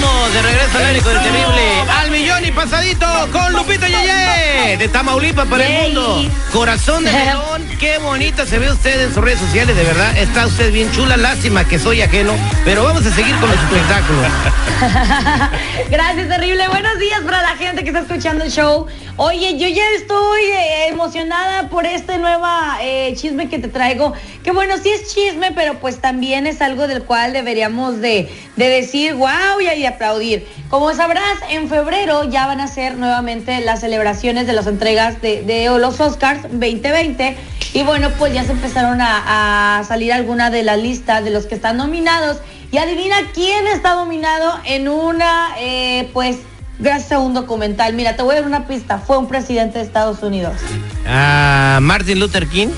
Estamos de regreso al aire con el terrible al millón y pasadito con Lupita Yeye de Tamaulipas para el mundo. Corazón de melón, qué bonita se ve usted en sus redes sociales, de verdad. Está usted bien chula, lástima que soy ajeno, pero vamos a seguir con los espectáculos. Gracias, terrible. Buenos días para la gente que está escuchando el show. Oye, yo ya estoy eh, emocionada por este nueva eh, chisme que te traigo. Que bueno, sí es chisme, pero pues también es algo del cual deberíamos de, de decir wow y, y aplaudir. Como sabrás, en febrero ya van a ser nuevamente las celebraciones de las entregas de, los Oscars 2020. Y bueno, pues ya se empezaron a, a salir algunas de las listas de los que están nominados. Y adivina quién está nominado en una, eh, pues, gracias a un documental. Mira, te voy a dar una pista. Fue un presidente de Estados Unidos. Ah, Martin Luther King.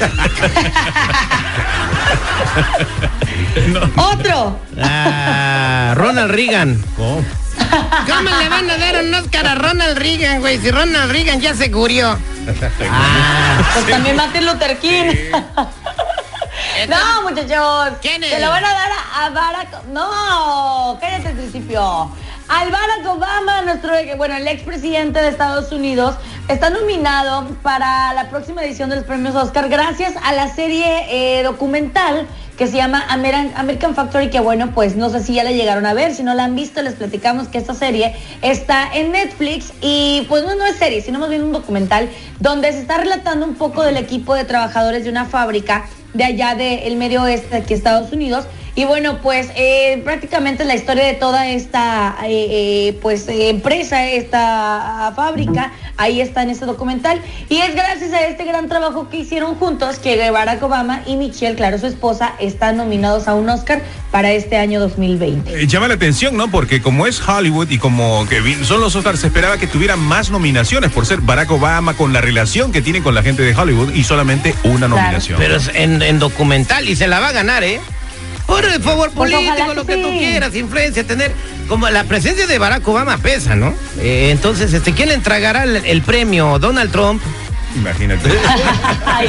Otro. Ah, Ronald Reagan. ¿Cómo? le van a dar un Oscar a Ronald Reagan, güey? Si Ronald Reagan ya se murió. Pues también Martin Luther King. No, muchachos. ¿Quién es? Se lo van a dar a, a Barack. No, cállate al principio. Al Barack Obama, nuestro, bueno, el expresidente de Estados Unidos, está nominado para la próxima edición de los premios Oscar gracias a la serie eh, documental que se llama American, American Factory, que bueno, pues no sé si ya la llegaron a ver, si no la han visto, les platicamos que esta serie está en Netflix y pues no, no es serie, sino más bien un documental donde se está relatando un poco del equipo de trabajadores de una fábrica de allá del medio oeste aquí Estados Unidos. Y bueno, pues eh, prácticamente la historia de toda esta eh, pues empresa, esta ah, fábrica, ahí está en este documental. Y es gracias a este gran trabajo que hicieron juntos que Barack Obama y Michelle, claro, su esposa, están nominados a un Oscar para este año 2020. Eh, llama la atención, ¿no? Porque como es Hollywood y como que son los Oscars, se esperaba que tuvieran más nominaciones por ser Barack Obama con la relación que tiene con la gente de Hollywood y solamente una nominación. Pero es en, en documental y se la va a ganar, ¿eh? Por el favor Pues político, lo que que tú quieras, influencia, tener. Como la presencia de Barack Obama pesa, ¿no? Eh, entonces, este, ¿quién le entregará el, el premio? ¿Donald Trump? Imagínate. Ay,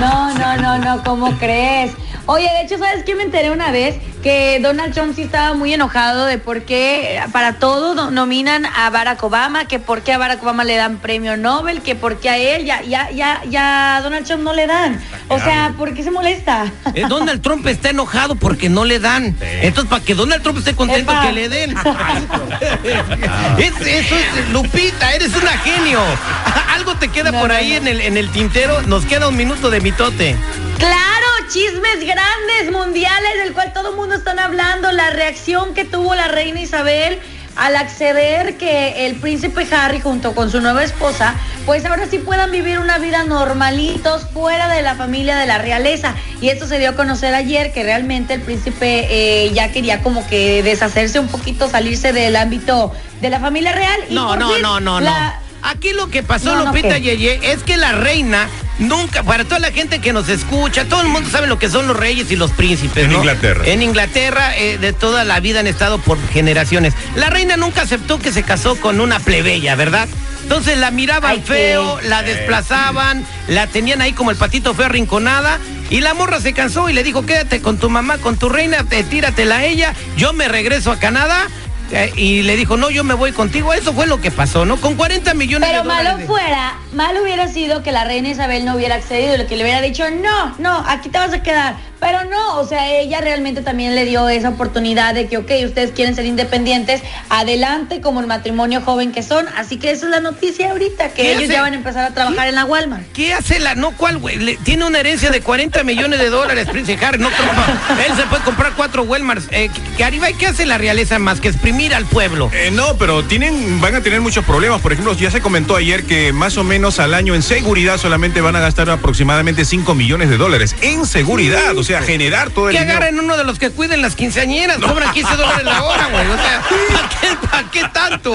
No, no, no, no, ¿cómo crees? Oye, de hecho, ¿sabes qué me enteré una vez? Que Donald Trump sí estaba muy enojado de por qué para todo no- nominan a Barack Obama, que por qué a Barack Obama le dan premio Nobel, que por qué a él ya, ya, ya, ya a Donald Trump no le dan. O sea, ¿por qué se molesta? Eh, Donald Trump está enojado porque no le dan. Entonces, para que Donald Trump esté contento, Epa. que le den. Es- eso es, Lupita, eres una genio. Algo te queda No, por no, ahí no. En, el, en el tintero. Nos queda un minuto de mitote. Claro, chismes grandes mundiales del cual todo el mundo están hablando, la reacción que tuvo la reina Isabel al acceder que el príncipe Harry junto con su nueva esposa, pues ahora sí puedan vivir una vida normalitos fuera de la familia de la realeza. Y esto se dio a conocer ayer que realmente el príncipe eh, ya quería como que deshacerse un poquito, salirse del ámbito de la familia real. y No, no, no, no, la- no. Aquí lo que pasó, No, no, Lupita ¿qué? Yeye, es que la reina nunca, para toda la gente que nos escucha, todo el mundo sabe lo que son los reyes y los príncipes. En ¿no? Inglaterra. En Inglaterra, eh, de toda la vida han estado por generaciones. La reina nunca aceptó que se casó con una plebeya, ¿verdad? Entonces la miraban Ay, qué- feo, la desplazaban, la tenían ahí como el patito feo arrinconada. Y la morra se cansó y le dijo, quédate con tu mamá, con tu reina, te, tíratela a ella, yo me regreso a Canadá. Eh, y le dijo, no, yo me voy contigo. Eso fue lo que pasó, ¿no? Con 40 millones Pero de dólares. malo de- fuera, malo hubiera sido que la reina Isabel no hubiera accedido, que le hubiera dicho, no, no, aquí te vas a quedar. Pero no, o sea, ella realmente también le dio esa oportunidad de que, ok, ustedes quieren ser independientes, adelante como el matrimonio joven que son. Así que esa es la noticia ahorita, que ¿Qué ellos hace? ya van a empezar a trabajar en la Walmart. ¿Qué hace la no cuál, güey? Tiene una herencia de 40 millones de dólares, Prince Harry. No creo pa- Él se puede comprar cuatro Walmarts. Eh, ¿qué, arriba, ¿Qué hace la realeza más que exprimir al pueblo? Eh, no, pero tienen, van a tener muchos problemas. Por ejemplo, ya se comentó ayer que más o menos menos al año en seguridad solamente van a gastar aproximadamente 5 millones de dólares. En seguridad, o sea, generar todo el Que dinero. agarren uno de los que cuiden las quinceañeras. Cobran 15 dólares la hora, güey. O sea, ¿para qué, pa' qué tanto?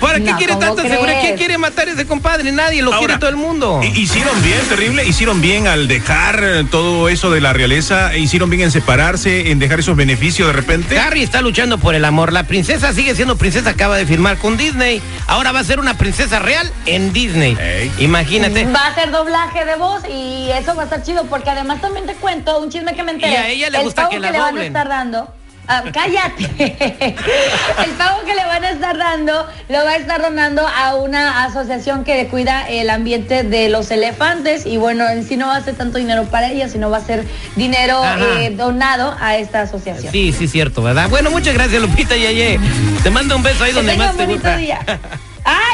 ¿Para qué No, quiere ¿cómo tanta seguridad? crees? ¿Quién quiere matar a ese compadre? Nadie, lo Ahora, quiere todo el mundo. hi- Hicieron bien, terrible, hicieron bien al dejar eh, todo eso de la realeza, e hicieron bien en separarse, en dejar esos beneficios de repente. Harry está luchando por el amor. La princesa sigue siendo princesa, acaba de firmar con Disney. Ahora va a ser una princesa real en Disney. Ey. Imagínate. Va a ser doblaje de voz y eso va a estar chido porque además también te cuento un chisme que me enteré. Y a ella le el gusta pago que la le van a estar dando. ah, cállate. el pago que le van a estar dando lo va a estar donando a una asociación que cuida el ambiente de los elefantes y bueno, en sí no va a ser tanto dinero para ella, sino va a ser dinero eh, donado a esta asociación. Sí, sí, cierto, ¿verdad? Bueno, muchas gracias, Lupita Yeye. Te mando un beso ahí donde más te gusta. día.